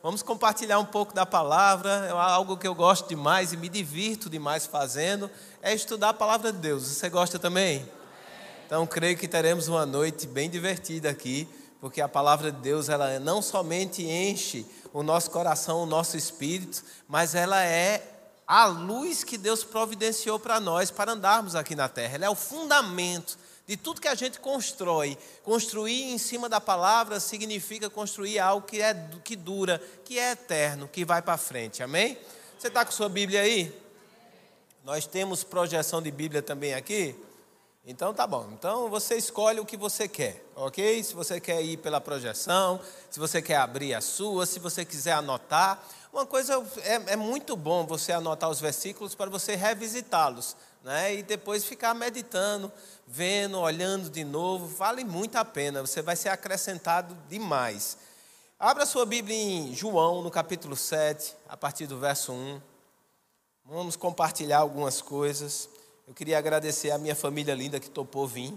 Vamos compartilhar um pouco da palavra, é algo que eu gosto demais e me divirto demais fazendo, é estudar a palavra de Deus. Você gosta também? Então, creio que teremos uma noite bem divertida aqui, porque a palavra de Deus, ela não somente enche o nosso coração, o nosso espírito, mas ela é a luz que Deus providenciou para nós para andarmos aqui na terra. Ela é o fundamento de tudo que a gente constrói. Construir em cima da palavra significa construir algo que, é, que dura, que é eterno, que vai para frente. Amém? Você está com sua Bíblia aí? Nós temos projeção de Bíblia também aqui. Então tá bom. Então você escolhe o que você quer, ok? Se você quer ir pela projeção, se você quer abrir a sua, se você quiser anotar. Uma coisa é, é muito bom você anotar os versículos para você revisitá-los, né? E depois ficar meditando, vendo, olhando de novo. Vale muito a pena. Você vai ser acrescentado demais. Abra sua Bíblia em João, no capítulo 7, a partir do verso 1. Vamos compartilhar algumas coisas. Eu queria agradecer a minha família linda que topou vir.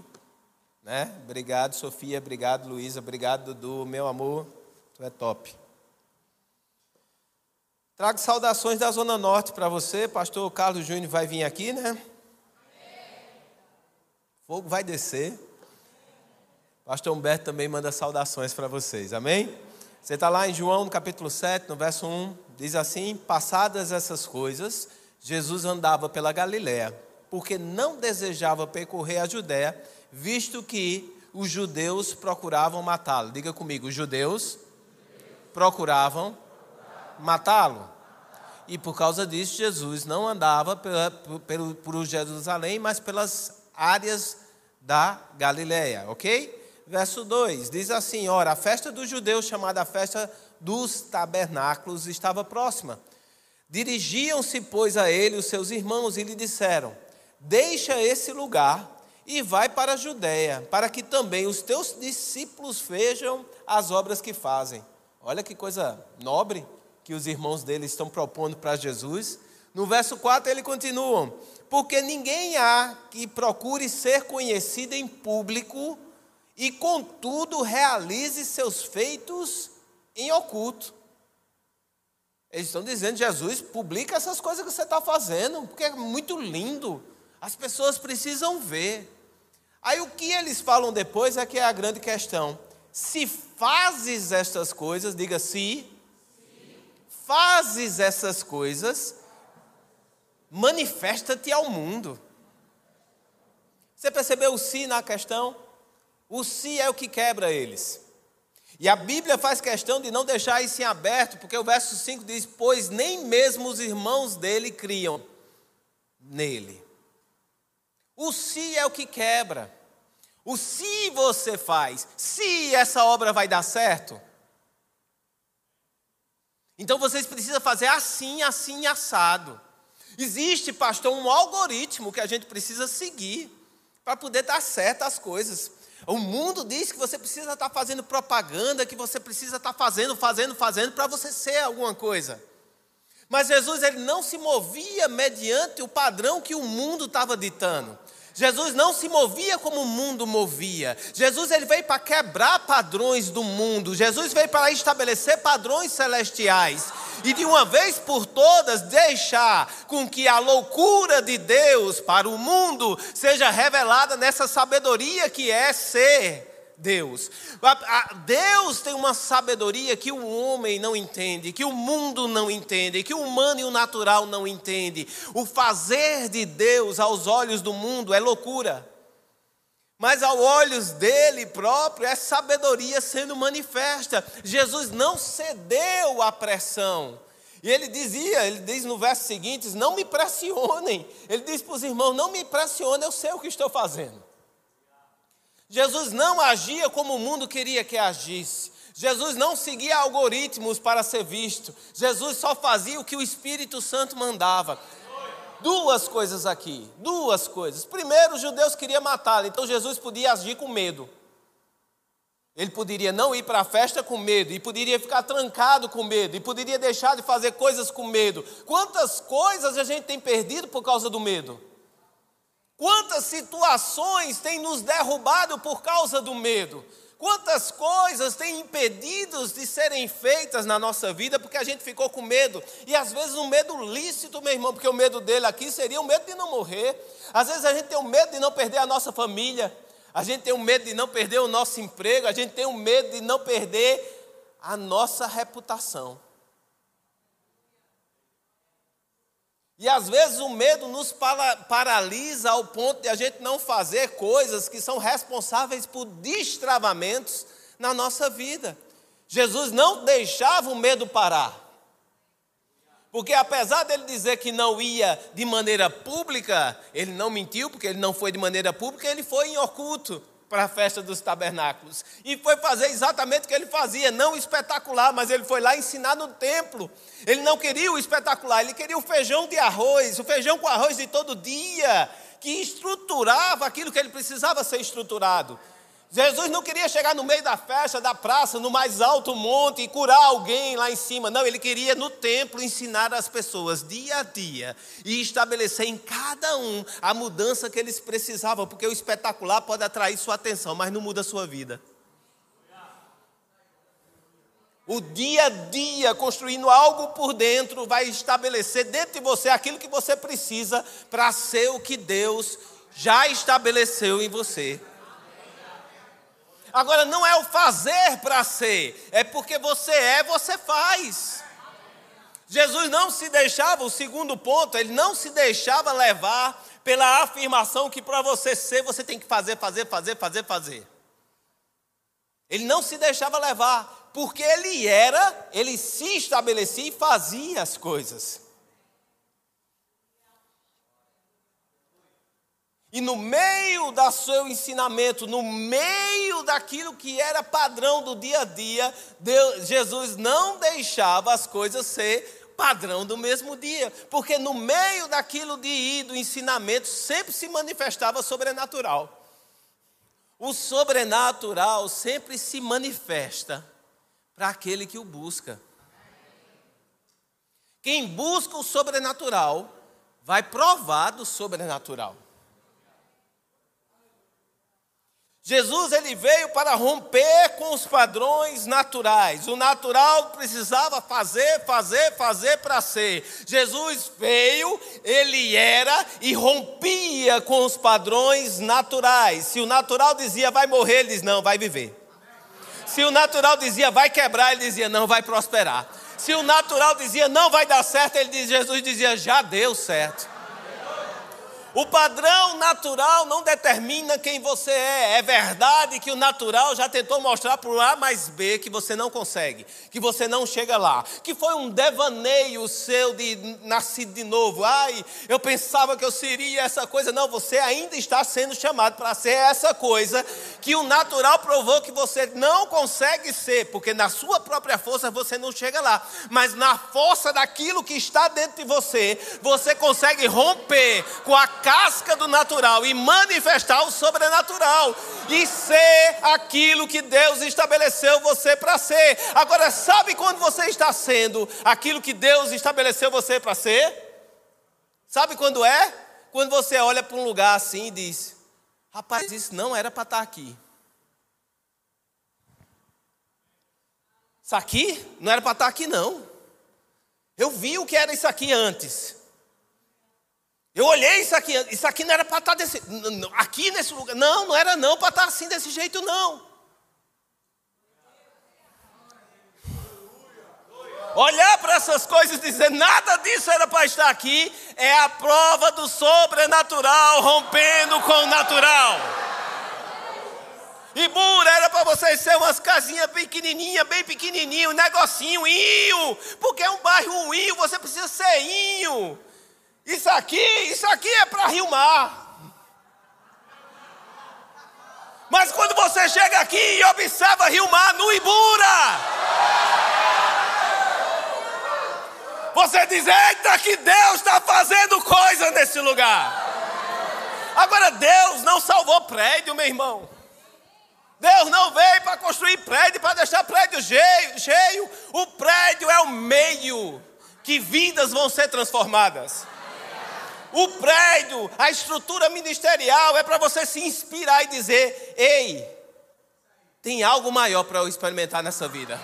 Né? Obrigado, Sofia. Obrigado, Luísa. Obrigado, Dudu. Meu amor, tu é top. Trago saudações da Zona Norte para você. Pastor Carlos Júnior vai vir aqui, né? Fogo vai descer. Pastor Humberto também manda saudações para vocês. Amém? Você está lá em João, no capítulo 7, no verso 1. Diz assim: Passadas essas coisas, Jesus andava pela Galiléia, porque não desejava percorrer a Judéia, visto que os judeus procuravam matá-lo. Diga comigo: os judeus procuravam matá-lo. E por causa disso, Jesus não andava por, por Jerusalém, mas pelas áreas da Galileia, ok? Verso 2 diz assim: Ora, a festa dos judeus, chamada festa dos tabernáculos, estava próxima. Dirigiam-se, pois, a ele os seus irmãos e lhe disseram: Deixa esse lugar e vai para a Judéia, para que também os teus discípulos vejam as obras que fazem. Olha que coisa nobre que os irmãos dele estão propondo para Jesus. No verso 4 ele continua: Porque ninguém há que procure ser conhecido em público e, contudo, realize seus feitos em oculto. Eles estão dizendo: Jesus, publica essas coisas que você está fazendo, porque é muito lindo. As pessoas precisam ver. Aí o que eles falam depois é que é a grande questão. Se fazes estas coisas, diga se fazes essas coisas, manifesta-te ao mundo. Você percebeu o si na questão? O si é o que quebra eles. E a Bíblia faz questão de não deixar isso em aberto, porque o verso 5 diz: Pois nem mesmo os irmãos dele criam nele. O si é o que quebra. O se você faz, se essa obra vai dar certo, então vocês precisam fazer assim, assim, assado. Existe, pastor, um algoritmo que a gente precisa seguir para poder dar certo as coisas. O mundo diz que você precisa estar fazendo propaganda, que você precisa estar fazendo, fazendo, fazendo para você ser alguma coisa. Mas Jesus ele não se movia mediante o padrão que o mundo estava ditando. Jesus não se movia como o mundo movia. Jesus ele veio para quebrar padrões do mundo. Jesus veio para estabelecer padrões celestiais. E de uma vez por todas deixar com que a loucura de Deus para o mundo seja revelada nessa sabedoria que é ser Deus. Deus tem uma sabedoria que o homem não entende, que o mundo não entende, que o humano e o natural não entende. O fazer de Deus aos olhos do mundo é loucura. Mas aos olhos dele próprio é sabedoria sendo manifesta. Jesus não cedeu à pressão. E ele dizia, ele diz no verso seguinte: Não me pressionem. Ele diz para os irmãos: Não me pressionem, eu sei o que estou fazendo. Jesus não agia como o mundo queria que agisse. Jesus não seguia algoritmos para ser visto. Jesus só fazia o que o Espírito Santo mandava. Duas coisas aqui, duas coisas. Primeiro, os judeus queriam matá-lo, então Jesus podia agir com medo. Ele poderia não ir para a festa com medo, e poderia ficar trancado com medo, e poderia deixar de fazer coisas com medo. Quantas coisas a gente tem perdido por causa do medo? Quantas situações têm nos derrubado por causa do medo? Quantas coisas têm impedido de serem feitas na nossa vida porque a gente ficou com medo. E às vezes um medo lícito, meu irmão, porque o medo dele aqui seria o medo de não morrer. Às vezes a gente tem o medo de não perder a nossa família. A gente tem o medo de não perder o nosso emprego. A gente tem o medo de não perder a nossa reputação. E às vezes o medo nos paralisa ao ponto de a gente não fazer coisas que são responsáveis por destravamentos na nossa vida. Jesus não deixava o medo parar. Porque apesar dele dizer que não ia de maneira pública, ele não mentiu, porque ele não foi de maneira pública, ele foi em oculto para a festa dos tabernáculos. E foi fazer exatamente o que ele fazia, não espetacular, mas ele foi lá ensinar no templo. Ele não queria o espetacular, ele queria o feijão de arroz, o feijão com arroz de todo dia, que estruturava aquilo que ele precisava ser estruturado. Jesus não queria chegar no meio da festa, da praça, no mais alto monte e curar alguém lá em cima. Não, ele queria no templo ensinar as pessoas dia a dia e estabelecer em cada um a mudança que eles precisavam, porque o espetacular pode atrair sua atenção, mas não muda a sua vida. O dia a dia, construindo algo por dentro, vai estabelecer dentro de você aquilo que você precisa para ser o que Deus já estabeleceu em você. Agora, não é o fazer para ser, é porque você é, você faz. Jesus não se deixava, o segundo ponto, ele não se deixava levar pela afirmação que para você ser, você tem que fazer, fazer, fazer, fazer, fazer. Ele não se deixava levar, porque ele era, ele se estabelecia e fazia as coisas. E no meio do seu ensinamento, no meio daquilo que era padrão do dia a dia, Deus, Jesus não deixava as coisas ser padrão do mesmo dia, porque no meio daquilo de ir do ensinamento sempre se manifestava sobrenatural. O sobrenatural sempre se manifesta para aquele que o busca. Quem busca o sobrenatural vai provar do sobrenatural. Jesus ele veio para romper com os padrões naturais. O natural precisava fazer, fazer, fazer para ser. Jesus veio, ele era e rompia com os padrões naturais. Se o natural dizia vai morrer, ele diz não, vai viver. Se o natural dizia vai quebrar, ele dizia não, vai prosperar. Se o natural dizia não vai dar certo, ele diz, Jesus dizia já deu certo. O padrão natural não determina quem você é. É verdade que o natural já tentou mostrar para o A mais B que você não consegue, que você não chega lá, que foi um devaneio seu de nascer de novo. Ai, eu pensava que eu seria essa coisa. Não, você ainda está sendo chamado para ser essa coisa que o natural provou que você não consegue ser, porque na sua própria força você não chega lá, mas na força daquilo que está dentro de você, você consegue romper com a casca do natural e manifestar o sobrenatural e ser aquilo que Deus estabeleceu você para ser. Agora, sabe quando você está sendo aquilo que Deus estabeleceu você para ser? Sabe quando é? Quando você olha para um lugar assim e diz: Rapaz, isso não era para estar tá aqui. Isso aqui não era para estar tá aqui, não. Eu vi o que era isso aqui antes. Eu olhei isso aqui, isso aqui não era para estar desse, aqui nesse lugar. Não, não era não para estar assim desse jeito não. Olhar para essas coisas e dizer nada disso era para estar aqui é a prova do sobrenatural rompendo com o natural. E Bura era para vocês ser umas casinhas pequenininhas, bem pequenininho, um negocinho, inho, porque é um bairro ruim, você precisa ser inho. Isso aqui, isso aqui é para Rio Mar. Mas quando você chega aqui e observa Rio Mar no Ibura, você diz: Eita, que Deus está fazendo coisa nesse lugar. Agora, Deus não salvou prédio, meu irmão. Deus não veio para construir prédio, para deixar prédio cheio, cheio. O prédio é o meio que vidas vão ser transformadas. O prédio, a estrutura ministerial é para você se inspirar e dizer: ei, tem algo maior para eu experimentar nessa vida.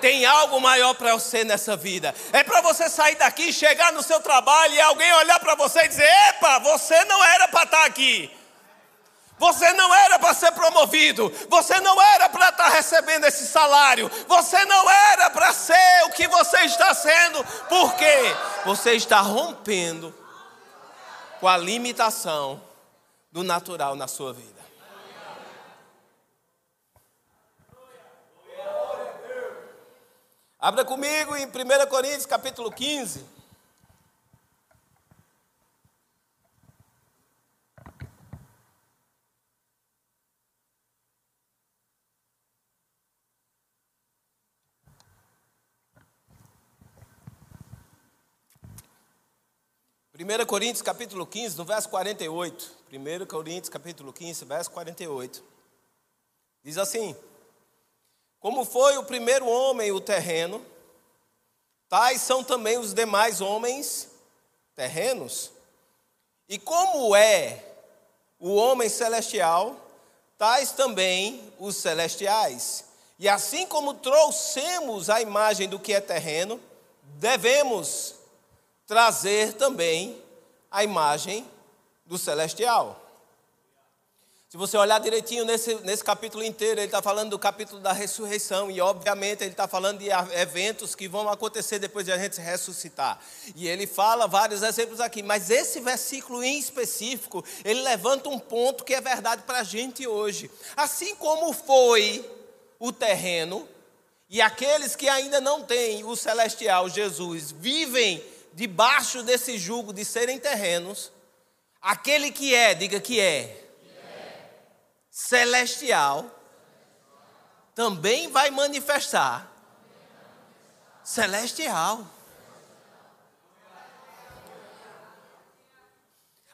Tem algo maior para eu ser nessa vida. É para você sair daqui, chegar no seu trabalho e alguém olhar para você e dizer: Epa, você não era para estar aqui. Você não era para ser promovido, você não era para estar recebendo esse salário, você não era para ser o que você está sendo, porque você está rompendo com a limitação do natural na sua vida. Abra comigo em 1 Coríntios capítulo 15. Primeira Coríntios capítulo 15, no verso 48. 1 Coríntios capítulo 15, verso 48. Diz assim: como foi o primeiro homem o terreno, tais são também os demais homens terrenos. E como é o homem celestial, tais também os celestiais. E assim como trouxemos a imagem do que é terreno, devemos trazer também a imagem do celestial. Se você olhar direitinho nesse, nesse capítulo inteiro, ele está falando do capítulo da ressurreição, e obviamente ele está falando de eventos que vão acontecer depois de a gente ressuscitar. E ele fala vários exemplos aqui, mas esse versículo em específico, ele levanta um ponto que é verdade para a gente hoje. Assim como foi o terreno, e aqueles que ainda não têm o celestial Jesus vivem debaixo desse jugo de serem terrenos, aquele que é, diga que é celestial também vai manifestar celestial.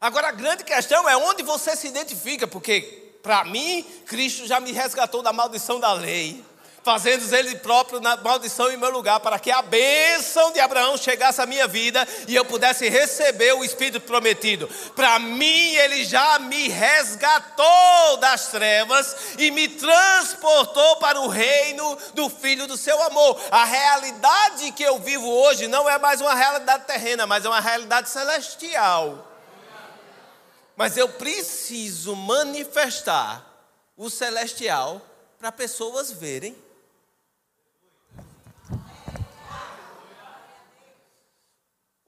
Agora a grande questão é onde você se identifica, porque para mim Cristo já me resgatou da maldição da lei fazendo ele próprio na maldição em meu lugar, para que a bênção de Abraão chegasse à minha vida e eu pudesse receber o Espírito prometido. Para mim, ele já me resgatou das trevas e me transportou para o reino do Filho do seu amor. A realidade que eu vivo hoje não é mais uma realidade terrena, mas é uma realidade celestial. Mas eu preciso manifestar o celestial para pessoas verem.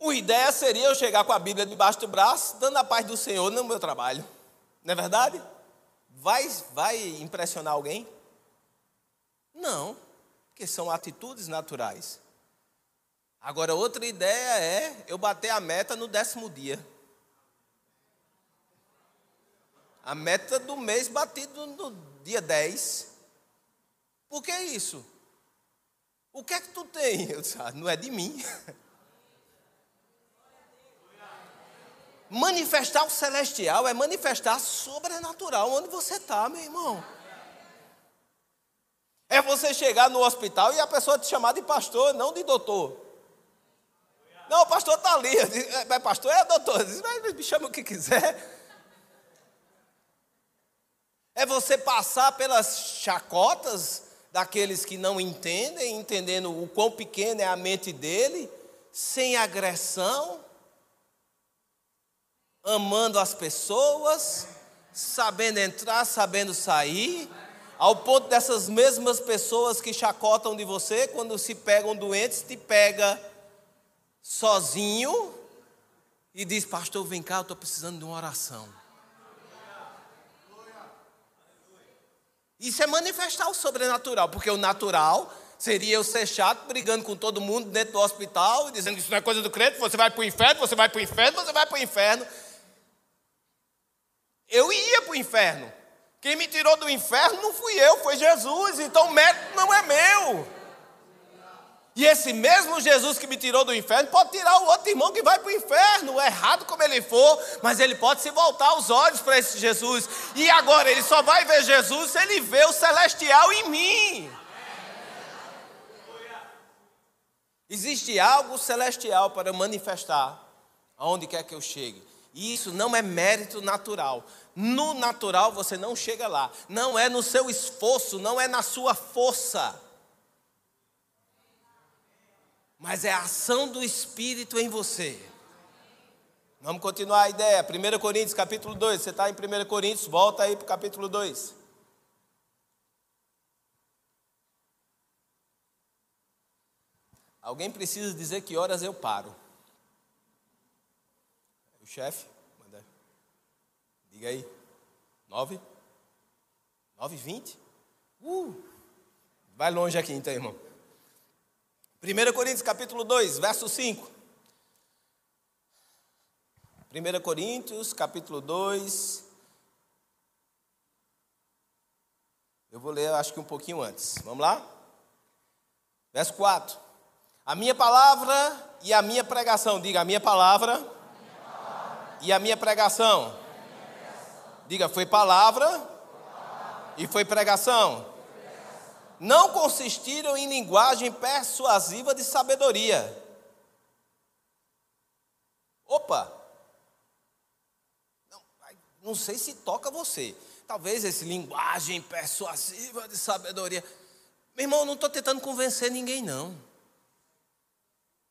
Uma ideia seria eu chegar com a Bíblia debaixo do braço, dando a paz do Senhor no meu trabalho. Não é verdade? Vai, vai impressionar alguém? Não, porque são atitudes naturais. Agora, outra ideia é eu bater a meta no décimo dia. A meta do mês batido no dia 10. Por que isso? O que é que tu tem? Eu disse, ah, não é de mim. Manifestar o celestial é manifestar sobrenatural onde você está, meu irmão. É você chegar no hospital e a pessoa te chamar de pastor, não de doutor. Não, o pastor está ali. É, pastor é doutor. Diz, me chama o que quiser. É você passar pelas chacotas daqueles que não entendem, entendendo o quão pequena é a mente dele, sem agressão amando as pessoas, sabendo entrar, sabendo sair, ao ponto dessas mesmas pessoas que chacotam de você, quando se pegam doentes, te pega sozinho e diz: Pastor, vem cá, eu estou precisando de uma oração. Isso é manifestar o sobrenatural, porque o natural seria eu ser chato, brigando com todo mundo dentro do hospital, dizendo que isso não é coisa do crente, você vai para o inferno, você vai para o inferno, você vai para o inferno eu ia para o inferno. Quem me tirou do inferno não fui eu, foi Jesus. Então o mérito não é meu. E esse mesmo Jesus que me tirou do inferno pode tirar o outro irmão que vai para o inferno, errado como ele for, mas ele pode se voltar os olhos para esse Jesus. E agora ele só vai ver Jesus se ele vê o celestial em mim. Existe algo celestial para manifestar aonde quer que eu chegue. E isso não é mérito natural. No natural você não chega lá. Não é no seu esforço, não é na sua força. Mas é a ação do Espírito em você. Vamos continuar a ideia. 1 Coríntios capítulo 2. Você está em 1 Coríntios, volta aí para o capítulo 2. Alguém precisa dizer que horas eu paro. Chefe? Diga aí. Nove? Nove e vinte? Uh! Vai longe aqui então, irmão. 1 Coríntios capítulo 2, verso 5. 1 Coríntios capítulo 2. Eu vou ler, acho que um pouquinho antes. Vamos lá? Verso 4. A minha palavra e a minha pregação. Diga, a minha palavra. E a minha pregação. Diga, foi palavra, e foi pregação. Não consistiram em linguagem persuasiva de sabedoria. Opa! Não, não sei se toca você. Talvez esse linguagem persuasiva de sabedoria. Meu irmão, não estou tentando convencer ninguém, não.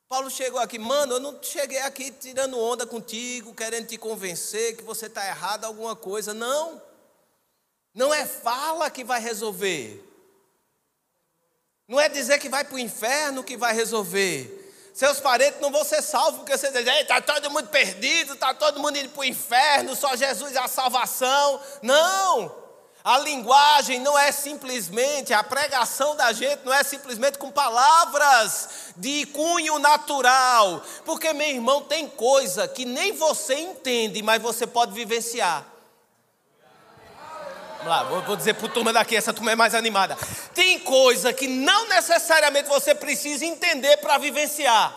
Paulo chegou aqui, mano, eu não cheguei aqui tirando onda contigo, querendo te convencer que você está errado alguma coisa. Não. Não é fala que vai resolver. Não é dizer que vai para o inferno que vai resolver. Seus parentes não vão ser salvos porque você diz, está todo mundo perdido, está todo mundo indo para o inferno, só Jesus é a salvação. Não. A linguagem não é simplesmente, a pregação da gente não é simplesmente com palavras de cunho natural. Porque, meu irmão, tem coisa que nem você entende, mas você pode vivenciar. Vamos lá, vou, dizer para a turma daqui, essa turma é mais animada. Tem coisa que não necessariamente você precisa entender para vivenciar.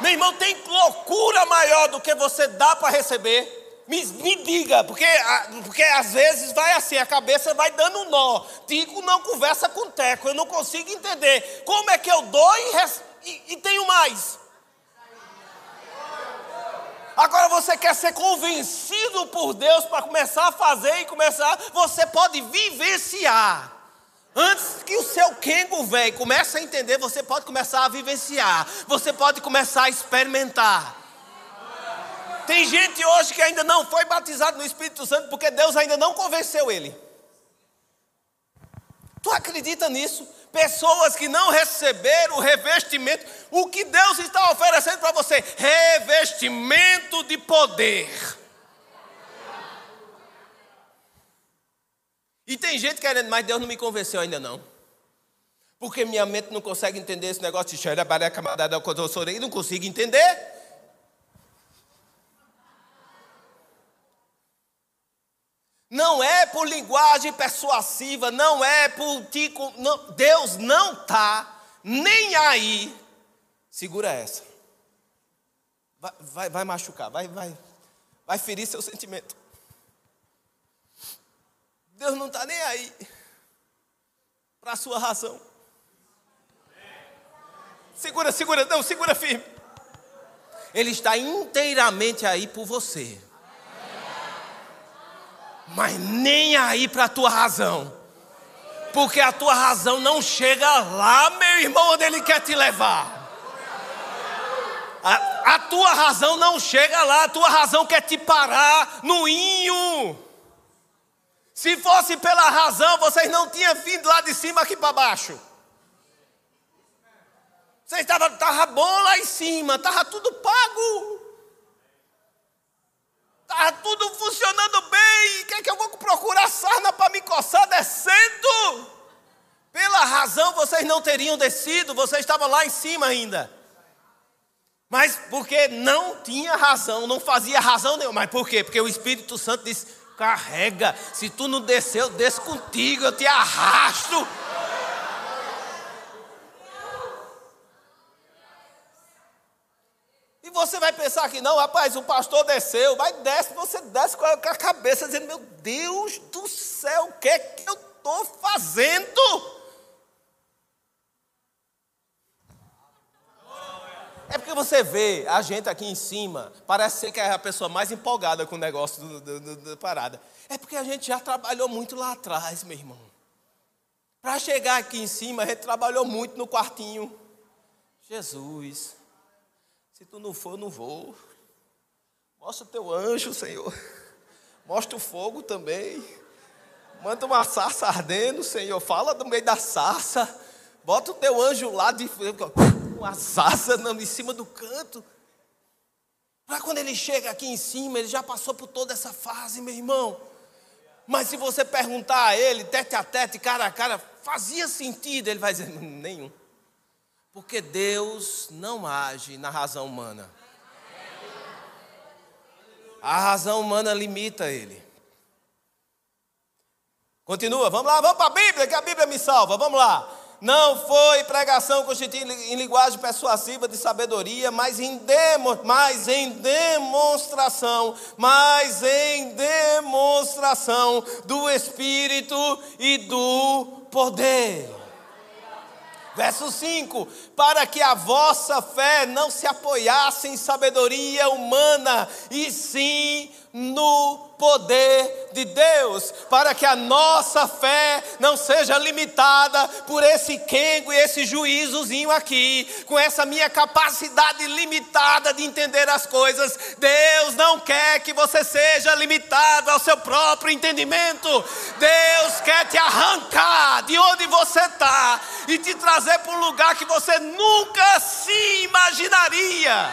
Meu irmão, tem loucura maior do que você dá para receber. Me, me diga, porque, porque às vezes vai assim, a cabeça vai dando nó. Tico não conversa com Teco, eu não consigo entender. Como é que eu dou e, e, e tenho mais? Agora você quer ser convencido por Deus para começar a fazer e começar, você pode vivenciar. Antes que o seu Kengo velho comece a entender, você pode começar a vivenciar. Você pode começar a experimentar. Tem gente hoje que ainda não foi batizado no Espírito Santo porque Deus ainda não convenceu ele. Tu acredita nisso? Pessoas que não receberam o revestimento, o que Deus está oferecendo para você? Revestimento de poder. E tem gente querendo, mas Deus não me convenceu ainda não. Porque minha mente não consegue entender esse negócio de xerabareca, e não consigo entender. Não é por linguagem persuasiva, não é por tico, não, Deus não está nem aí. Segura essa. Vai, vai, vai machucar, vai, vai, vai ferir seu sentimento. Deus não está nem aí para a sua razão. Segura, segura, não, segura firme. Ele está inteiramente aí por você mas nem aí para a tua razão. Porque a tua razão não chega lá, meu irmão, onde ele quer te levar. A, a, tua razão não chega lá, a tua razão quer te parar no inho. Se fosse pela razão, vocês não tinham vindo lá de cima aqui para baixo. Vocês estavam tava bom lá em cima, estava tudo pago. Estava tudo funcionando bem. Quer que eu vou procurar sarna para me coçar descendo? Pela razão vocês não teriam descido, vocês estavam lá em cima ainda. Mas porque não tinha razão, não fazia razão nenhuma. Mas por quê? Porque o Espírito Santo disse: carrega, se tu não descer, eu desço contigo, eu te arrasto. E você vai pensar que não, rapaz, o pastor desceu, vai desce, você desce com a cabeça dizendo, meu Deus do céu, o que é que eu estou fazendo? É porque você vê a gente aqui em cima, parece ser que é a pessoa mais empolgada com o negócio da parada. É porque a gente já trabalhou muito lá atrás, meu irmão. Para chegar aqui em cima, a gente trabalhou muito no quartinho. Jesus, se tu não for, eu não vou. Mostra o teu anjo, Senhor. Mostra o fogo também. Manda uma sarça ardendo, Senhor. Fala do meio da sarça. Bota o teu anjo lá de as asas em cima do canto. Para quando ele chega aqui em cima, ele já passou por toda essa fase, meu irmão. Mas se você perguntar a ele, tete a tete, cara a cara, fazia sentido, ele vai dizer: nenhum. Porque Deus não age na razão humana. A razão humana limita ele. Continua, vamos lá, vamos para a Bíblia, que a Bíblia me salva, vamos lá. Não foi pregação constituída em linguagem persuasiva de sabedoria, mas em, demo, mas em demonstração, mas em demonstração do Espírito e do poder. Verso 5: Para que a vossa fé não se apoiasse em sabedoria humana, e sim no poder de Deus, para que a nossa fé não seja limitada por esse quengo e esse juízozinho aqui, com essa minha capacidade limitada de entender as coisas. Deus não quer que você seja limitado ao seu próprio entendimento. Deus quer te arrancar de onde você está e te trazer para um lugar que você nunca se imaginaria.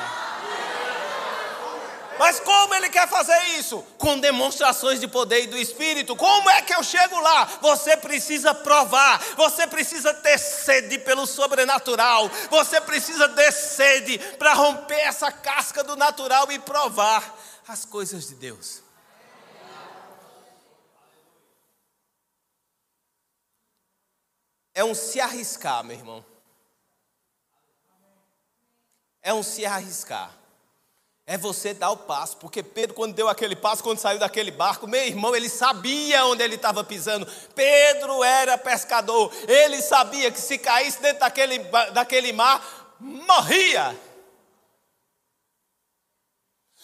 Mas como ele quer fazer isso? Com demonstrações de poder e do Espírito. Como é que eu chego lá? Você precisa provar, você precisa ter sede pelo sobrenatural, você precisa ter sede para romper essa casca do natural e provar as coisas de Deus. É um se arriscar, meu irmão. É um se arriscar. É você dar o passo, porque Pedro, quando deu aquele passo, quando saiu daquele barco, meu irmão, ele sabia onde ele estava pisando. Pedro era pescador, ele sabia que se caísse dentro daquele, daquele mar, morria.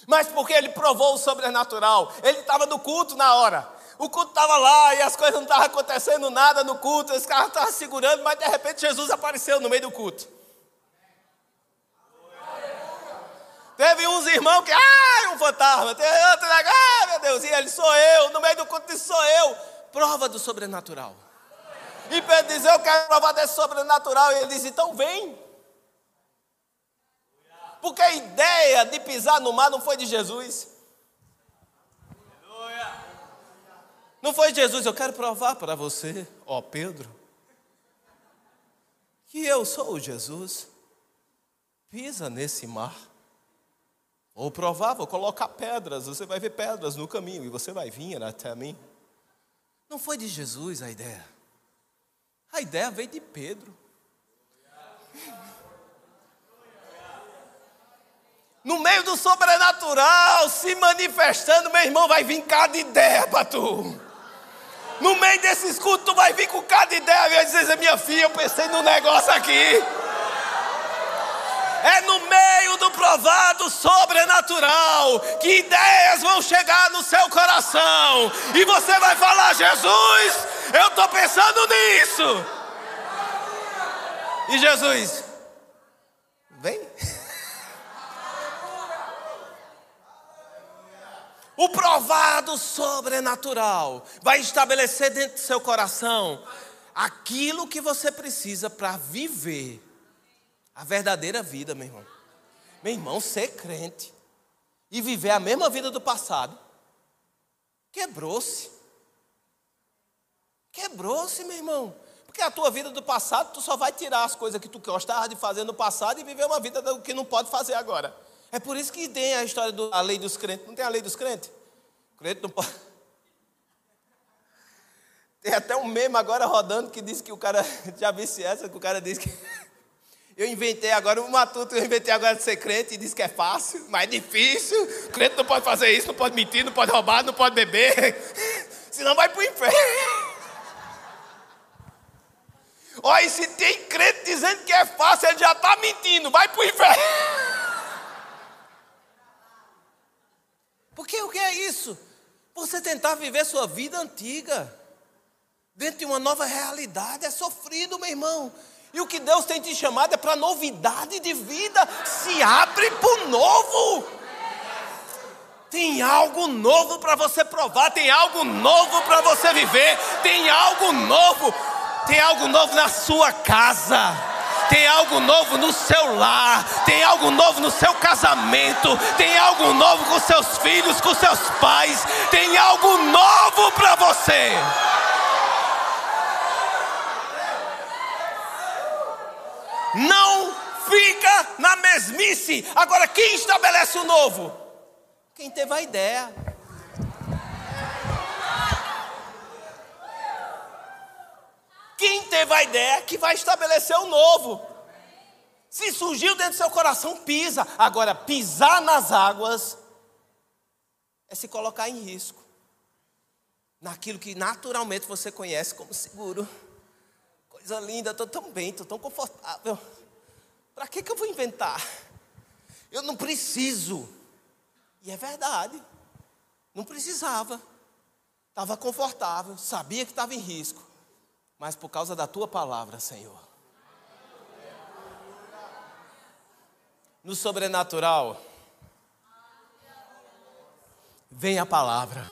Mas porque ele provou o sobrenatural, ele estava no culto na hora. O culto estava lá e as coisas não estavam acontecendo nada no culto, os caras estavam segurando, mas de repente Jesus apareceu no meio do culto. Teve uns irmãos que, ah, um fantasma. Teve outro, ah, meu Deus, e ele sou eu. No meio do culto disse, sou eu. Prova do sobrenatural. E Pedro diz, eu quero provar desse sobrenatural. E ele diz, então vem. Porque a ideia de pisar no mar não foi de Jesus. Não foi Jesus, eu quero provar para você, ó Pedro, que eu sou o Jesus. Pisa nesse mar. Ou provar, vou colocar pedras, você vai ver pedras no caminho e você vai vir até mim. Não foi de Jesus a ideia. A ideia veio de Pedro. No meio do sobrenatural, se manifestando, meu irmão, vai vir cada ideia para tu. No meio desses cultos, tu vai vir com cada ideia. Vai dizer, minha filha, eu pensei num negócio aqui é no meio do provado sobrenatural que ideias vão chegar no seu coração e você vai falar: Jesus, eu estou pensando nisso. E Jesus, vem. O provado sobrenatural vai estabelecer dentro do seu coração aquilo que você precisa para viver a verdadeira vida, meu irmão. Meu irmão, ser crente e viver a mesma vida do passado, quebrou-se. Quebrou-se, meu irmão. Porque a tua vida do passado, tu só vai tirar as coisas que tu gostava de fazer no passado e viver uma vida que não pode fazer agora. É por isso que tem a história da lei dos crentes. Não tem a lei dos crentes? O crente não pode. Tem até um meme agora rodando que diz que o cara, já visse essa, que o cara diz que eu inventei agora, o matuto, eu inventei agora de ser crente e disse que é fácil, mas é difícil. O crente não pode fazer isso, não pode mentir, não pode roubar, não pode beber. Senão vai para o inferno. Olha, se tem crente dizendo que é fácil, ele já está mentindo, vai para o inferno. Porque o que é isso? Você tentar viver sua vida antiga, dentro de uma nova realidade, é sofrido, meu irmão. E o que Deus tem te chamado é para novidade de vida. Se abre para o novo. Tem algo novo para você provar, tem algo novo para você viver, tem algo novo, tem algo novo na sua casa, tem algo novo no seu lar, tem algo novo no seu casamento, tem algo novo com seus filhos, com seus pais, tem algo novo para você. Não fica na mesmice. Agora, quem estabelece o novo? Quem teve a ideia. Quem teve a ideia que vai estabelecer o novo. Se surgiu dentro do seu coração, pisa. Agora, pisar nas águas é se colocar em risco. Naquilo que naturalmente você conhece como seguro. Coisa linda, estou tão bem, estou tão confortável. Para que, que eu vou inventar? Eu não preciso. E é verdade. Não precisava. Estava confortável, sabia que estava em risco. Mas por causa da tua palavra, Senhor. No sobrenatural, vem a palavra.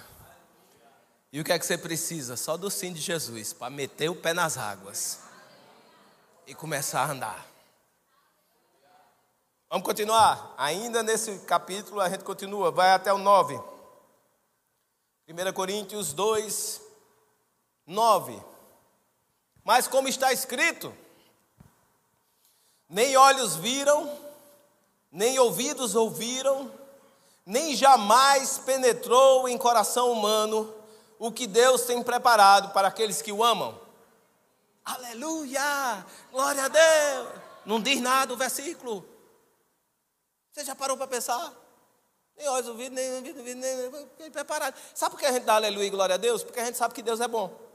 E o que é que você precisa? Só do sim de Jesus para meter o pé nas águas e começar a andar. Vamos continuar? Ainda nesse capítulo a gente continua, vai até o 9. 1 Coríntios 2, 9. Mas como está escrito, nem olhos viram, nem ouvidos ouviram, nem jamais penetrou em coração humano o que Deus tem preparado para aqueles que o amam. Aleluia! Glória a Deus! Não diz nada o versículo. Você já parou para pensar? Nem olhos ouvidos, nem ouvido, nem, nem, nem preparado. Sabe por que a gente dá aleluia e glória a Deus? Porque a gente sabe que Deus é bom.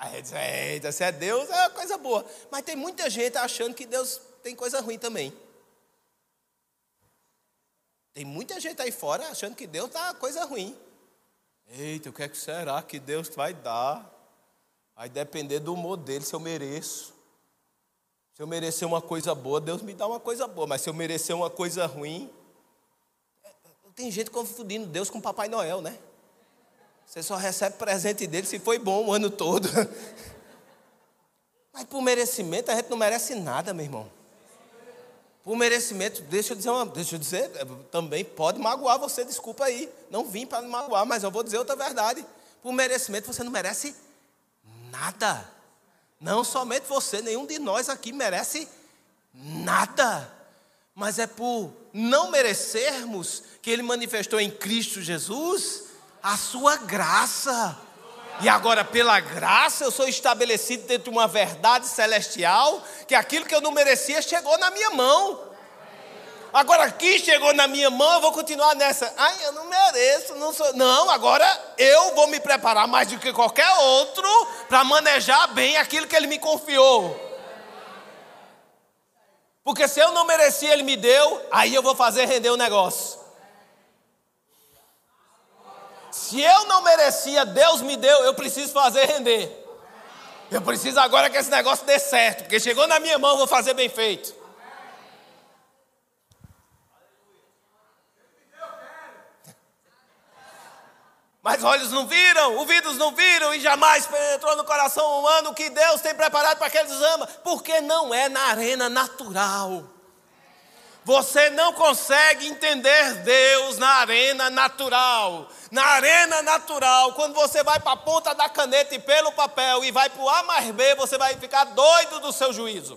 A gente diz, eita, se é Deus, é coisa boa. Mas tem muita gente achando que Deus tem coisa ruim também. Tem muita gente aí fora achando que Deus tá coisa ruim. Eita, o que é que será que Deus vai dar? Vai depender do humor dele, se eu mereço. Se eu merecer uma coisa boa, Deus me dá uma coisa boa. Mas se eu merecer uma coisa ruim. Tem gente confundindo Deus com Papai Noel, né? Você só recebe presente dele se foi bom o ano todo. Mas por merecimento, a gente não merece nada, meu irmão. Por merecimento, deixa eu dizer, uma, deixa eu dizer, também pode magoar você, desculpa aí. Não vim para magoar, mas eu vou dizer outra verdade. Por merecimento, você não merece nada. Não somente você, nenhum de nós aqui merece nada. Mas é por não merecermos que Ele manifestou em Cristo Jesus a sua graça. E agora, pela graça, eu sou estabelecido dentro de uma verdade celestial, que aquilo que eu não merecia chegou na minha mão. Agora aqui chegou na minha mão, eu vou continuar nessa. Ai, eu não mereço, não sou. Não, agora eu vou me preparar mais do que qualquer outro para manejar bem aquilo que ele me confiou. Porque se eu não merecia, ele me deu, aí eu vou fazer render o negócio. Se eu não merecia, Deus me deu, eu preciso fazer render. Eu preciso agora que esse negócio dê certo, porque chegou na minha mão, eu vou fazer bem feito. Mas olhos não viram, ouvidos não viram e jamais penetrou no coração humano o que Deus tem preparado para aqueles que ama, porque não é na arena natural. Você não consegue entender Deus na arena natural. Na arena natural, quando você vai para a ponta da caneta e pelo papel e vai para o A mais B, você vai ficar doido do seu juízo.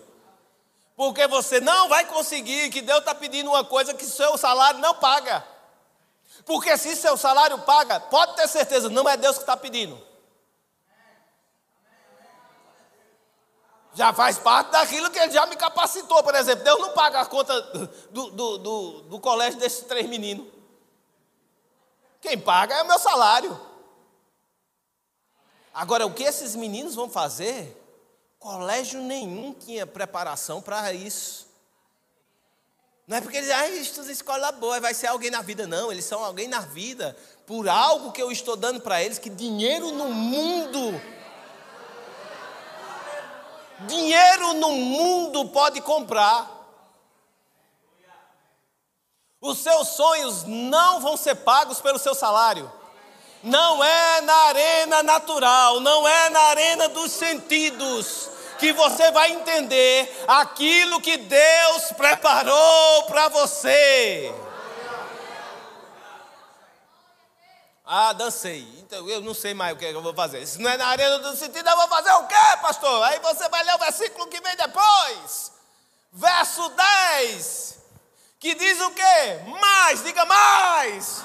Porque você não vai conseguir que Deus está pedindo uma coisa que seu salário não paga. Porque se seu salário paga, pode ter certeza, não é Deus que está pedindo. Já faz parte daquilo que ele já me capacitou. Por exemplo, Deus não paga a conta do, do, do, do colégio desses três meninos. Quem paga é o meu salário. Agora, o que esses meninos vão fazer? Colégio nenhum tinha preparação para isso. Não é porque eles ah, estuda escola boa, vai ser alguém na vida. Não, eles são alguém na vida por algo que eu estou dando para eles, que dinheiro no mundo. Dinheiro no mundo pode comprar. Os seus sonhos não vão ser pagos pelo seu salário. Não é na arena natural, não é na arena dos sentidos que você vai entender aquilo que Deus preparou para você. Ah, dancei. Então eu não sei mais o que, é que eu vou fazer. Se não é na arena do sentido, eu vou fazer o quê, pastor? Aí você vai ler o versículo que vem depois. Verso 10. Que diz o quê? Mais, diga mais.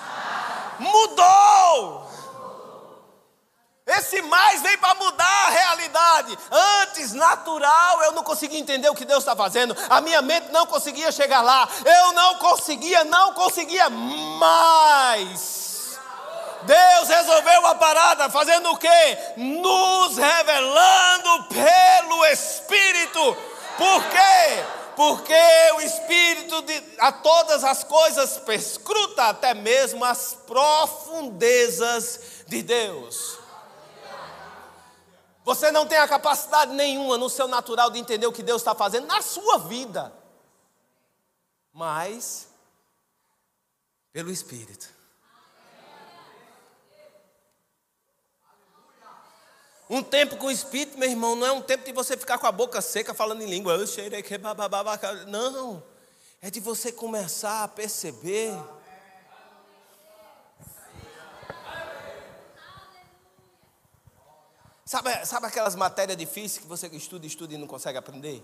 Mudou. Esse mais vem para mudar a realidade. Antes, natural, eu não conseguia entender o que Deus está fazendo. A minha mente não conseguia chegar lá. Eu não conseguia, não conseguia mais. Deus resolveu a parada, fazendo o quê? Nos revelando pelo Espírito. Por quê? Porque o Espírito de, a todas as coisas perscruta até mesmo as profundezas de Deus. Você não tem a capacidade nenhuma no seu natural de entender o que Deus está fazendo na sua vida. Mas, pelo Espírito. Um tempo com o Espírito, meu irmão, não é um tempo de você ficar com a boca seca falando em língua. Não. É de você começar a perceber Sabe, sabe aquelas matérias difíceis que você estuda, estuda e não consegue aprender?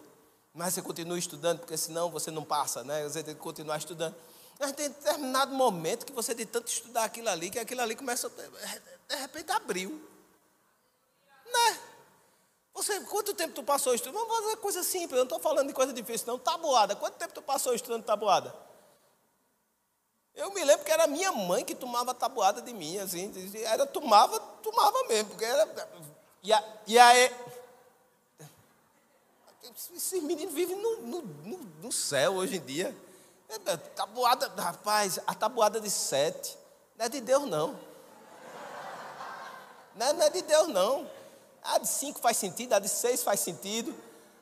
Mas você continua estudando, porque senão você não passa, né? Você tem que continuar estudando. Mas tem determinado momento que você de tanto estudar aquilo ali, que aquilo ali começa, de repente abriu. Né? Você, quanto tempo tu passou estudando? Vamos fazer coisa simples, eu não estou falando de coisa difícil, não. Tabuada, quanto tempo tu passou estudando tabuada? Eu me lembro que era minha mãe que tomava tabuada de mim, assim, era tomava, tomava mesmo, porque era e, a, e aí. Esses meninos vivem no, no, no, no céu hoje em dia. É, tabuada, rapaz, a tabuada de sete não é de Deus, não. Não é, não é de Deus, não. A de cinco faz sentido, a de seis faz sentido.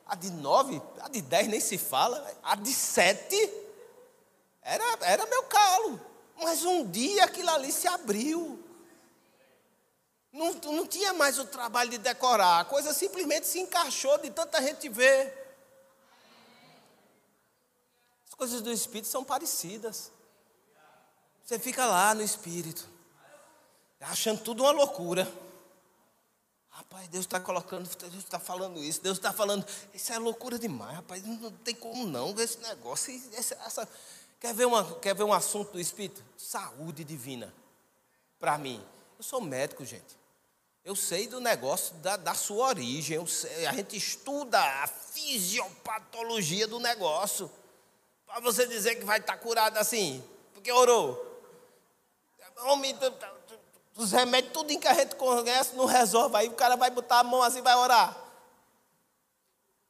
A de nove, a de dez nem se fala. A de sete era, era meu calo. Mas um dia aquilo ali se abriu. Não, não tinha mais o trabalho de decorar, a coisa simplesmente se encaixou de tanta gente ver. As coisas do Espírito são parecidas. Você fica lá no Espírito, achando tudo uma loucura. Rapaz, Deus está colocando, Deus está falando isso, Deus está falando, isso é loucura demais, rapaz, não tem como não esse negócio. Essa, quer, ver uma, quer ver um assunto do Espírito? Saúde divina. Para mim, eu sou médico, gente. Eu sei do negócio da, da sua origem, sei, a gente estuda a fisiopatologia do negócio. Para você dizer que vai estar tá curado assim, porque orou. Homem, os remédios, tudo que a gente conhece, não resolve. Aí o cara vai botar a mão assim e vai orar.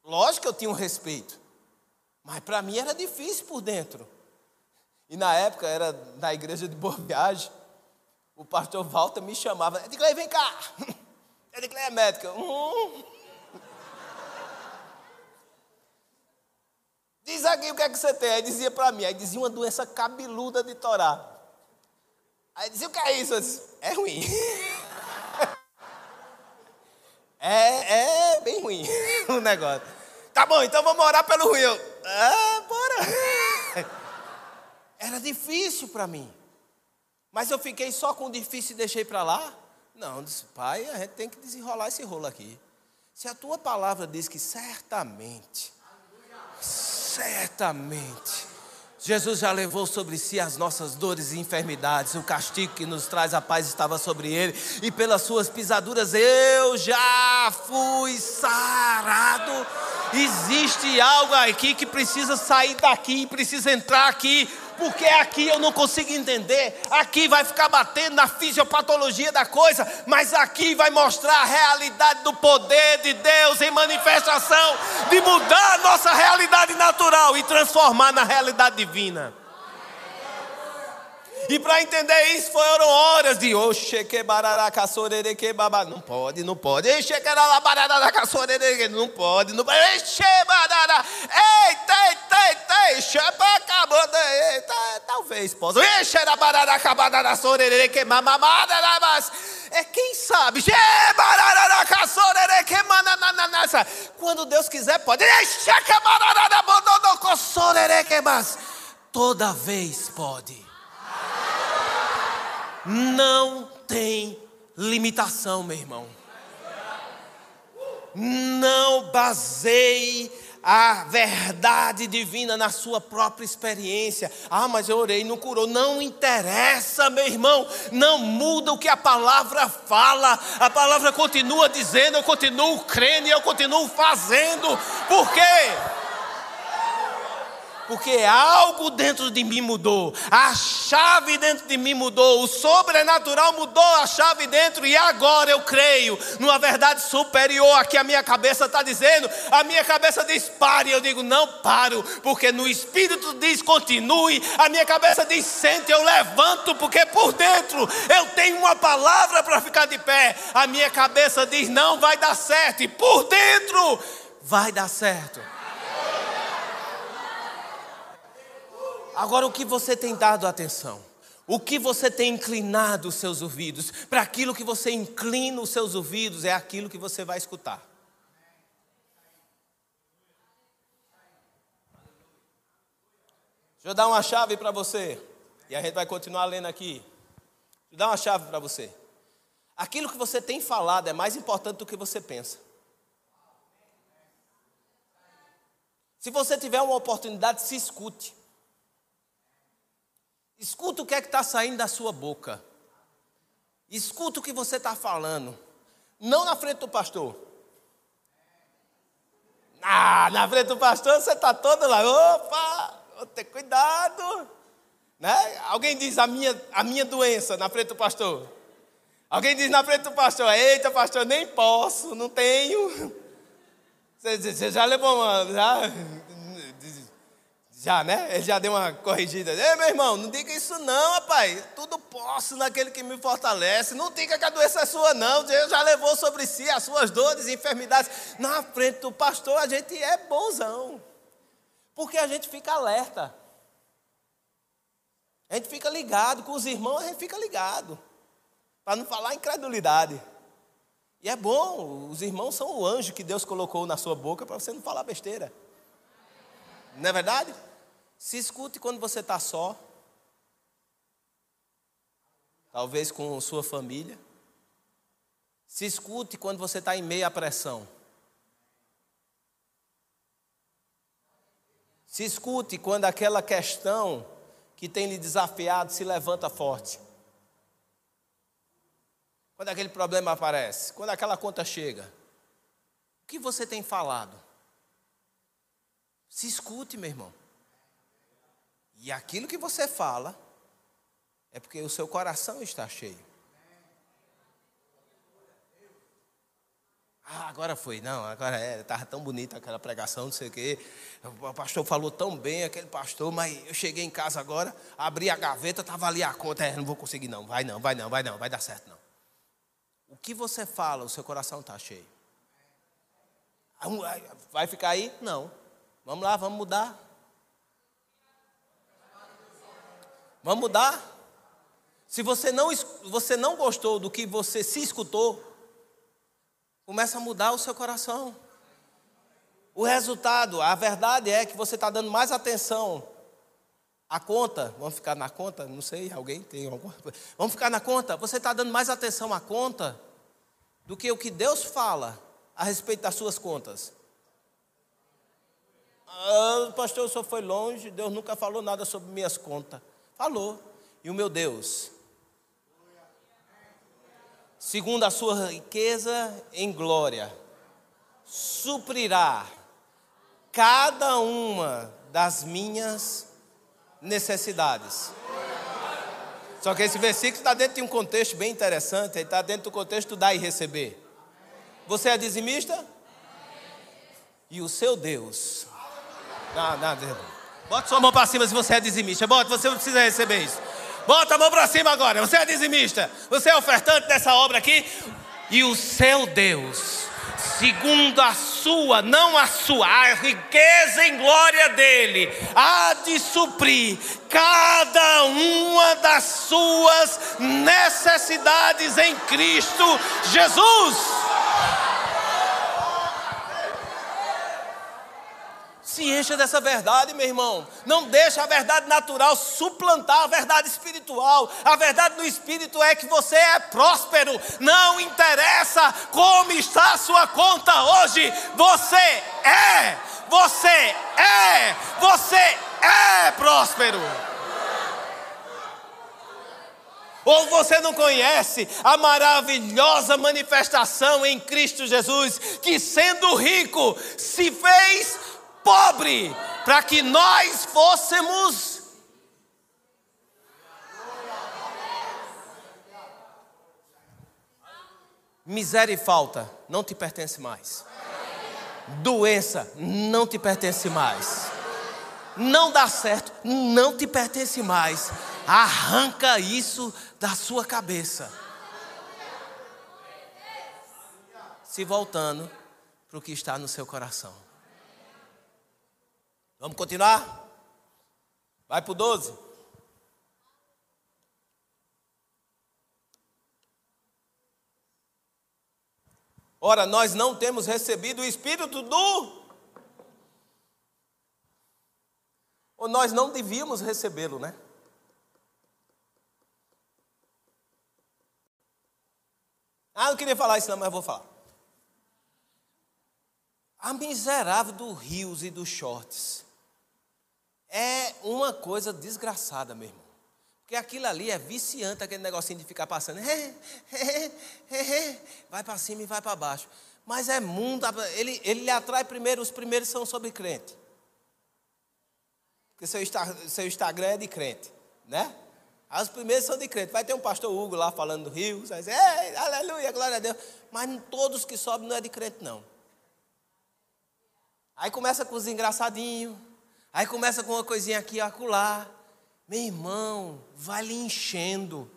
Lógico que eu tinha um respeito. Mas para mim era difícil por dentro. E na época era na igreja de Boa Viagem o pastor Walter me chamava, Edgley, vem cá. Edgley é médica. Hum. Diz aqui o que é que você tem. Aí dizia para mim, aí dizia uma doença cabeluda de torar. Aí dizia, o que é isso? Disse, é ruim. é, é bem ruim o negócio. Tá bom, então vamos orar pelo ruim. Eu, ah, bora. Era difícil para mim. Mas eu fiquei só com o difícil e deixei para lá? Não, disse, pai, a gente tem que desenrolar esse rolo aqui. Se a tua palavra diz que certamente, certamente, Jesus já levou sobre si as nossas dores e enfermidades, o castigo que nos traz a paz estava sobre ele, e pelas suas pisaduras eu já fui sarado. Existe algo aqui que precisa sair daqui, precisa entrar aqui, porque aqui eu não consigo entender. Aqui vai ficar batendo na fisiopatologia da coisa, mas aqui vai mostrar a realidade do poder de Deus em manifestação, de mudar a nossa realidade natural e transformar na realidade divina. E para entender isso foram horas de oxe que bararaca que baba. Não pode, não pode. Exe que era sorere não pode, não pode. Exe barara. Eita, eita, eita, exe acabou. Eita, talvez possa. Exe era bararaca barara sorere que mamamada mas é quem sabe. Exe bararaca sorere que manananasa. Quando Deus quiser pode. Exe que bararaca bododoco sorere que mas toda vez pode não tem limitação, meu irmão. Não baseie a verdade divina na sua própria experiência. Ah, mas eu orei, não curou. Não interessa, meu irmão. Não muda o que a palavra fala. A palavra continua dizendo, eu continuo crendo e eu continuo fazendo. Por quê? Porque algo dentro de mim mudou, a chave dentro de mim mudou, o sobrenatural mudou a chave dentro, e agora eu creio numa verdade superior a que a minha cabeça está dizendo. A minha cabeça diz pare, eu digo não paro, porque no Espírito diz continue, a minha cabeça diz sente, eu levanto, porque por dentro eu tenho uma palavra para ficar de pé. A minha cabeça diz não vai dar certo, e por dentro vai dar certo. Agora, o que você tem dado atenção? O que você tem inclinado os seus ouvidos? Para aquilo que você inclina os seus ouvidos, é aquilo que você vai escutar. Deixa eu dar uma chave para você. E a gente vai continuar lendo aqui. Deixa eu dar uma chave para você. Aquilo que você tem falado é mais importante do que você pensa. Se você tiver uma oportunidade, se escute. Escuta o que é que está saindo da sua boca. Escuta o que você está falando. Não na frente do pastor. Ah, na frente do pastor você está todo lá. Opa, vou ter cuidado. Né? Alguém diz a minha, a minha doença na frente do pastor. Alguém diz na frente do pastor, eita pastor, nem posso, não tenho. Você, já levou uma. Já, já, né? Ele já deu uma corrigida. Ei, meu irmão, não diga isso não, rapaz. Tudo posso naquele que me fortalece. Não diga que a doença é sua, não. Deus já levou sobre si as suas dores e enfermidades. Na frente do pastor, a gente é bonzão. Porque a gente fica alerta. A gente fica ligado. Com os irmãos, a gente fica ligado. Para não falar incredulidade. E é bom, os irmãos são o anjo que Deus colocou na sua boca para você não falar besteira. Não é verdade? Se escute quando você está só. Talvez com sua família. Se escute quando você está em meio à pressão. Se escute quando aquela questão que tem lhe desafiado se levanta forte. Quando aquele problema aparece, quando aquela conta chega. O que você tem falado? Se escute, meu irmão. E aquilo que você fala é porque o seu coração está cheio. Ah, agora foi, não, agora é, estava tão bonita aquela pregação, não sei o quê. O pastor falou tão bem, aquele pastor, mas eu cheguei em casa agora, abri a gaveta, estava ali a conta, é, não vou conseguir não, vai não, vai não, vai não, vai dar certo não. O que você fala, o seu coração está cheio. Vai ficar aí? Não. Vamos lá, vamos mudar. Vamos mudar? Se você não, você não gostou do que você se escutou, começa a mudar o seu coração. O resultado, a verdade é que você está dando mais atenção à conta. Vamos ficar na conta? Não sei, alguém tem alguma coisa. Vamos ficar na conta? Você está dando mais atenção à conta do que o que Deus fala a respeito das suas contas. Ah, pastor, o senhor foi longe, Deus nunca falou nada sobre minhas contas. Falou. E o meu Deus, segundo a sua riqueza em glória, suprirá cada uma das minhas necessidades. Só que esse versículo está dentro de um contexto bem interessante, ele está dentro do contexto dar e receber. Você é dizimista? E o seu Deus. Não, não, Deus. Bota sua mão para cima se você é dizimista. Bota, você não precisa receber isso. Bota a mão para cima agora. Você é dizimista. Você é ofertante dessa obra aqui. E o seu Deus segundo a sua, não a sua, a riqueza em glória dele, há de suprir cada uma das suas necessidades em Cristo Jesus. Se encha dessa verdade, meu irmão. Não deixa a verdade natural suplantar a verdade espiritual. A verdade do espírito é que você é próspero. Não interessa como está a sua conta hoje. Você é, você é, você é próspero. Ou você não conhece a maravilhosa manifestação em Cristo Jesus, que sendo rico se fez pobre, para que nós fôssemos. Miséria e falta não te pertence mais. Doença não te pertence mais. Não dá certo, não te pertence mais. Arranca isso da sua cabeça. Se voltando para o que está no seu coração. Vamos continuar? Vai para o 12. Ora, nós não temos recebido o Espírito do. Ou nós não devíamos recebê-lo, né? Ah, não queria falar isso não, mas vou falar. A miserável do rios e dos shorts é uma coisa desgraçada mesmo. Porque aquilo ali é viciante, aquele negocinho de ficar passando. Vai para cima e vai para baixo. Mas é mundo, ele, ele lhe atrai primeiro, os primeiros são sobre crente. Porque seu, seu Instagram é de crente, né? Os primeiros são de crente. Vai ter um pastor Hugo lá falando do rio, vai dizer, aleluia, glória a Deus. Mas todos que sobem não é de crente, não. Aí começa com os engraçadinhos. Aí começa com uma coisinha aqui acolá. Meu irmão, vai lhe enchendo.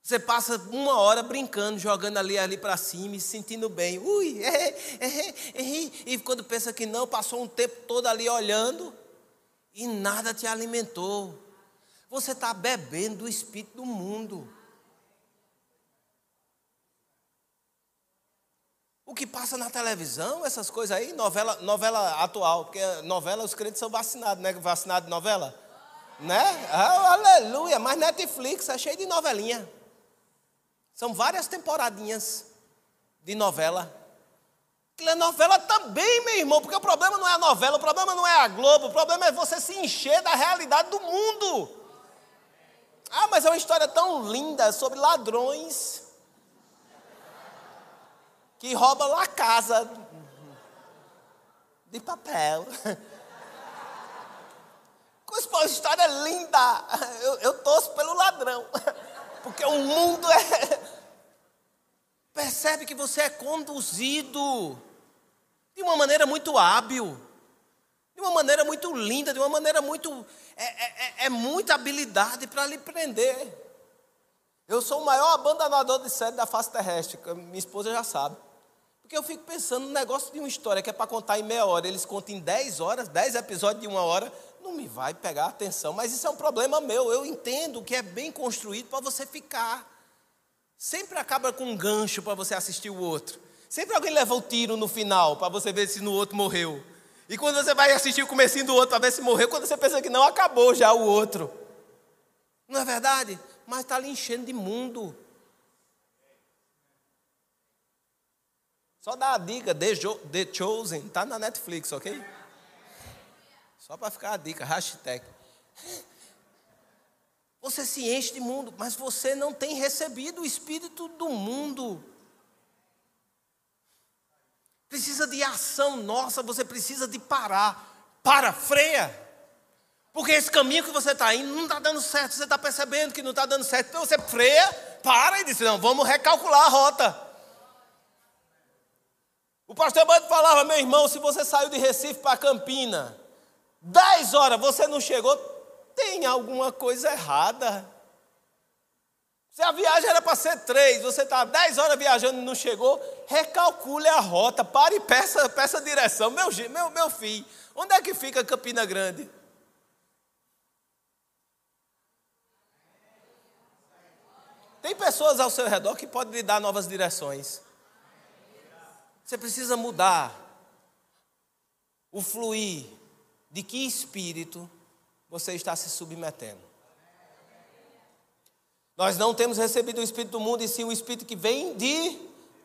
Você passa uma hora brincando, jogando ali ali para cima e se sentindo bem. Ui, é, é, é, e quando pensa que não, passou um tempo todo ali olhando e nada te alimentou. Você está bebendo do espírito do mundo. O que passa na televisão, essas coisas aí, novela, novela atual, porque novela os crentes são vacinados, né? Vacinado de novela? Né? Ah, aleluia, mas Netflix é cheio de novelinha. São várias temporadinhas de novela. Aquilo é novela também, meu irmão, porque o problema não é a novela, o problema não é a Globo, o problema é você se encher da realidade do mundo. Ah, mas é uma história tão linda sobre ladrões que rouba lá casa de papel. Com história linda. Eu, eu torço pelo ladrão. Porque o mundo é. Percebe que você é conduzido de uma maneira muito hábil, de uma maneira muito linda, de uma maneira muito. É, é, é, é muita habilidade para lhe prender. Eu sou o maior abandonador de série da face terrestre, minha esposa já sabe. Porque eu fico pensando no negócio de uma história que é para contar em meia hora, eles contam em dez horas, dez episódios de uma hora, não me vai pegar atenção, mas isso é um problema meu. Eu entendo que é bem construído para você ficar. Sempre acaba com um gancho para você assistir o outro. Sempre alguém leva o tiro no final para você ver se no outro morreu. E quando você vai assistir o comecinho do outro para ver se morreu, quando você pensa que não, acabou já o outro. Não é verdade? Mas está ali enchendo de mundo. Só dá a dica, The, The Chosen, está na Netflix, ok? Só para ficar a dica, hashtag. Você se enche de mundo, mas você não tem recebido o espírito do mundo. Precisa de ação nossa, você precisa de parar. Para, freia. Porque esse caminho que você está indo não está dando certo, você está percebendo que não está dando certo. Então você freia, para e diz: não, vamos recalcular a rota. O pastor Bando falava, meu irmão, se você saiu de Recife para Campina, 10 horas você não chegou, tem alguma coisa errada. Se a viagem era para ser três, você está 10 horas viajando e não chegou, recalcule a rota, pare e peça, peça direção. Meu, meu, meu filho, onde é que fica Campina Grande? Tem pessoas ao seu redor que podem lhe dar novas direções. Você precisa mudar o fluir de que espírito você está se submetendo. Nós não temos recebido o espírito do mundo, e sim o espírito que vem de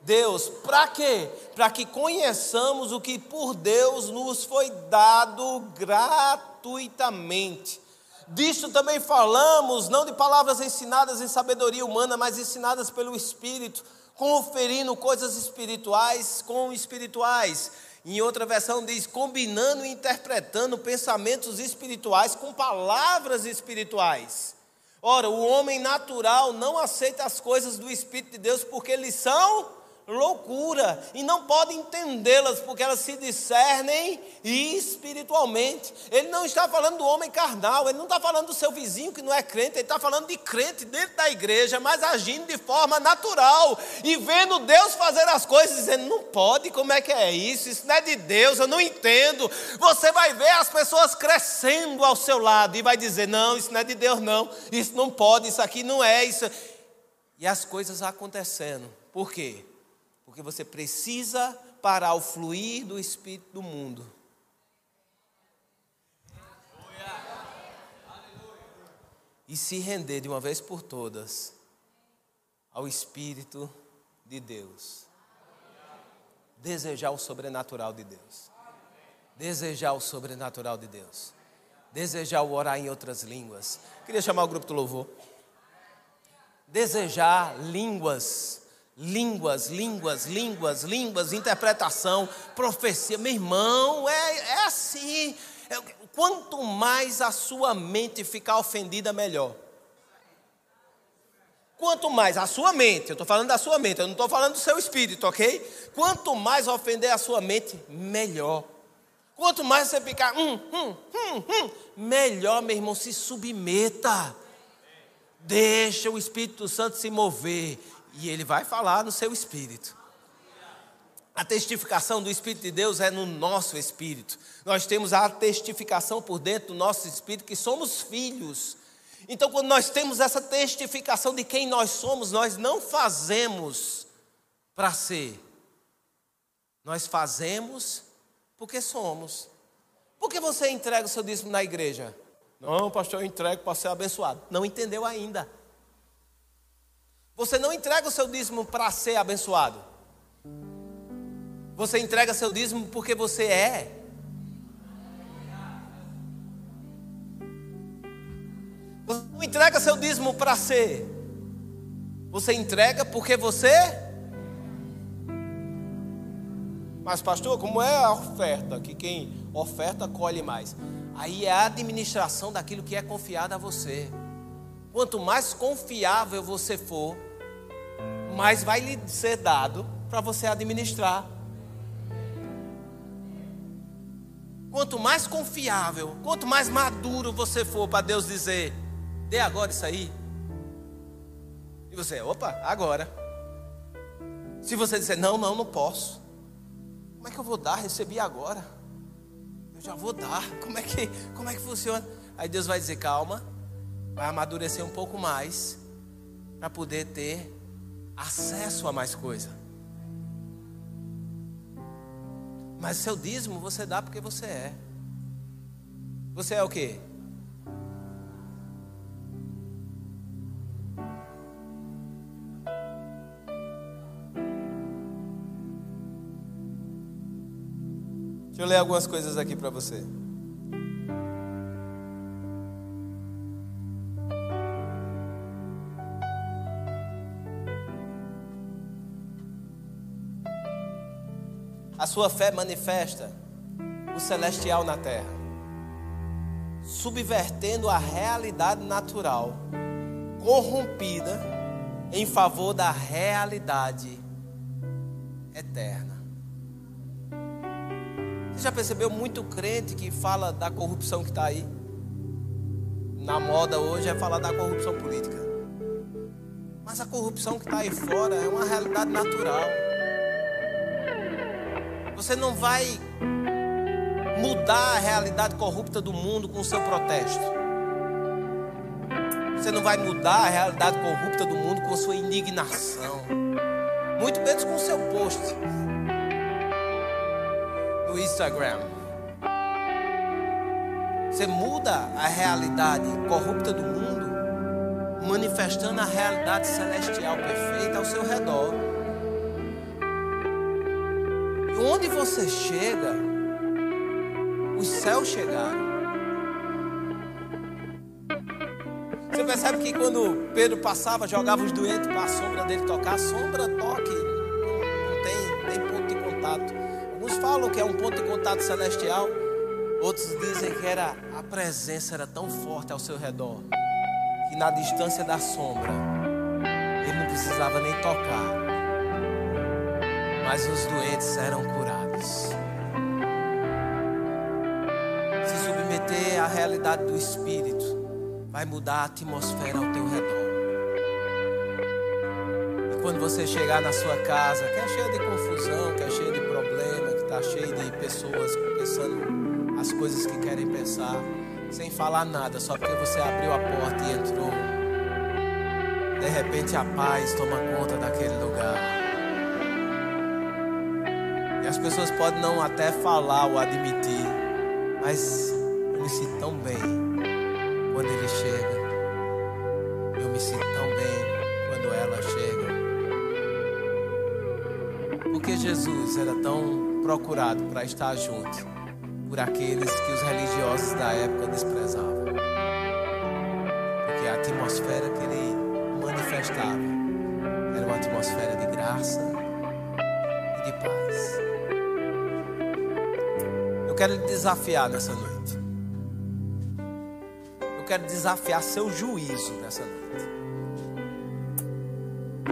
Deus. Para quê? Para que conheçamos o que por Deus nos foi dado gratuitamente. Disso também falamos, não de palavras ensinadas em sabedoria humana, mas ensinadas pelo Espírito, conferindo coisas espirituais com espirituais. Em outra versão diz: combinando e interpretando pensamentos espirituais com palavras espirituais. Ora, o homem natural não aceita as coisas do Espírito de Deus porque eles são loucura e não pode entendê-las porque elas se discernem espiritualmente. Ele não está falando do homem carnal, ele não está falando do seu vizinho que não é crente, ele está falando de crente dentro da igreja, mas agindo de forma natural e vendo Deus fazer as coisas, dizendo: não pode, como é que é isso? Isso não é de Deus, eu não entendo. Você vai ver as pessoas crescendo ao seu lado e vai dizer: não, isso não é de Deus, não, isso não pode, isso aqui não é, isso. E as coisas acontecendo. Por quê? Porque você precisa parar o fluir do espírito do mundo. E se render de uma vez por todas ao Espírito de Deus. Desejar o sobrenatural de Deus. Desejar o sobrenatural de Deus. Desejar o orar em outras línguas. Queria chamar o grupo do louvor. Desejar línguas Línguas, línguas, línguas, línguas, interpretação, profecia. Meu irmão, é, é assim. É, quanto mais a sua mente ficar ofendida, melhor. Quanto mais a sua mente, eu estou falando da sua mente, eu não estou falando do seu espírito, ok? Quanto mais ofender a sua mente, melhor. Quanto mais você ficar, hum, hum, hum, hum, melhor, meu irmão, se submeta. Deixa o Espírito Santo se mover e ele vai falar no seu espírito. A testificação do Espírito de Deus é no nosso espírito. Nós temos a testificação por dentro do nosso espírito que somos filhos. Então, quando nós temos essa testificação de quem nós somos, nós não fazemos para ser. Nós fazemos porque somos. Por que você entrega o seu dízimo na igreja? Não, pastor, eu entrego para ser abençoado. Não entendeu ainda. Você não entrega o seu dízimo para ser abençoado. Você entrega seu dízimo porque você é. Você não entrega seu dízimo para ser. Você entrega porque você. Mas, pastor, como é a oferta? Que quem oferta colhe mais. Aí é a administração daquilo que é confiado a você. Quanto mais confiável você for, mas vai lhe ser dado para você administrar. Quanto mais confiável, quanto mais maduro você for para Deus dizer, dê agora isso aí. E você, opa, agora. Se você disser, não, não, não posso. Como é que eu vou dar? Recebi agora. Eu já vou dar. Como é que, como é que funciona? Aí Deus vai dizer, calma, vai amadurecer um pouco mais para poder ter acesso a mais coisa. Mas seu dízimo você dá porque você é. Você é o quê? Deixa eu ler algumas coisas aqui para você. A sua fé manifesta o celestial na terra, subvertendo a realidade natural, corrompida em favor da realidade eterna. Você já percebeu muito crente que fala da corrupção que está aí? Na moda hoje é falar da corrupção política. Mas a corrupção que está aí fora é uma realidade natural. Você não vai mudar a realidade corrupta do mundo com o seu protesto. Você não vai mudar a realidade corrupta do mundo com a sua indignação. Muito menos com o seu post no Instagram. Você muda a realidade corrupta do mundo, manifestando a realidade celestial perfeita ao seu redor. Onde você chega, os céus chegaram. Você percebe que quando Pedro passava, jogava os doentes para a sombra dele tocar, a sombra toque, não, tem, tem ponto de contato. Uns falam que é um ponto de contato celestial, outros dizem que era a presença era tão forte ao seu redor que na distância da sombra ele não precisava nem tocar, mas os doentes eram curados. Se submeter à realidade do Espírito vai mudar a atmosfera ao teu redor quando você chegar na sua casa, que é cheia de confusão, que é cheia de problema, que está cheia de pessoas pensando as coisas que querem pensar, sem falar nada, só porque você abriu a porta e entrou. De repente a paz toma conta daquele lugar. As pessoas podem não até falar ou admitir, mas eu me sinto tão bem quando ele chega. Eu me sinto tão bem quando ela chega. Porque Jesus era tão procurado para estar junto por aqueles que os religiosos da época desprezavam. Porque a atmosfera que ele manifestava quero lhe desafiar nessa noite. Eu quero desafiar seu juízo nessa noite.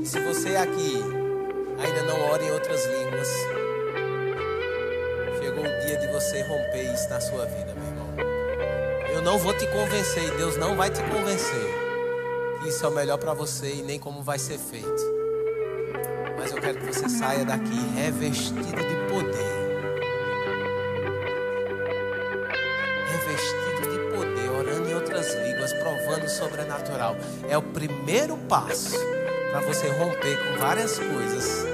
Se você aqui ainda não ora em outras línguas, chegou o dia de você romper isso na sua vida, meu irmão. Eu não vou te convencer Deus não vai te convencer que isso é o melhor para você e nem como vai ser feito. Mas eu quero que você saia daqui revestido de primeiro passo para você romper com várias coisas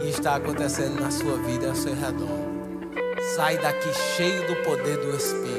que está acontecendo na sua vida ao seu redor. Sai daqui cheio do poder do Espírito.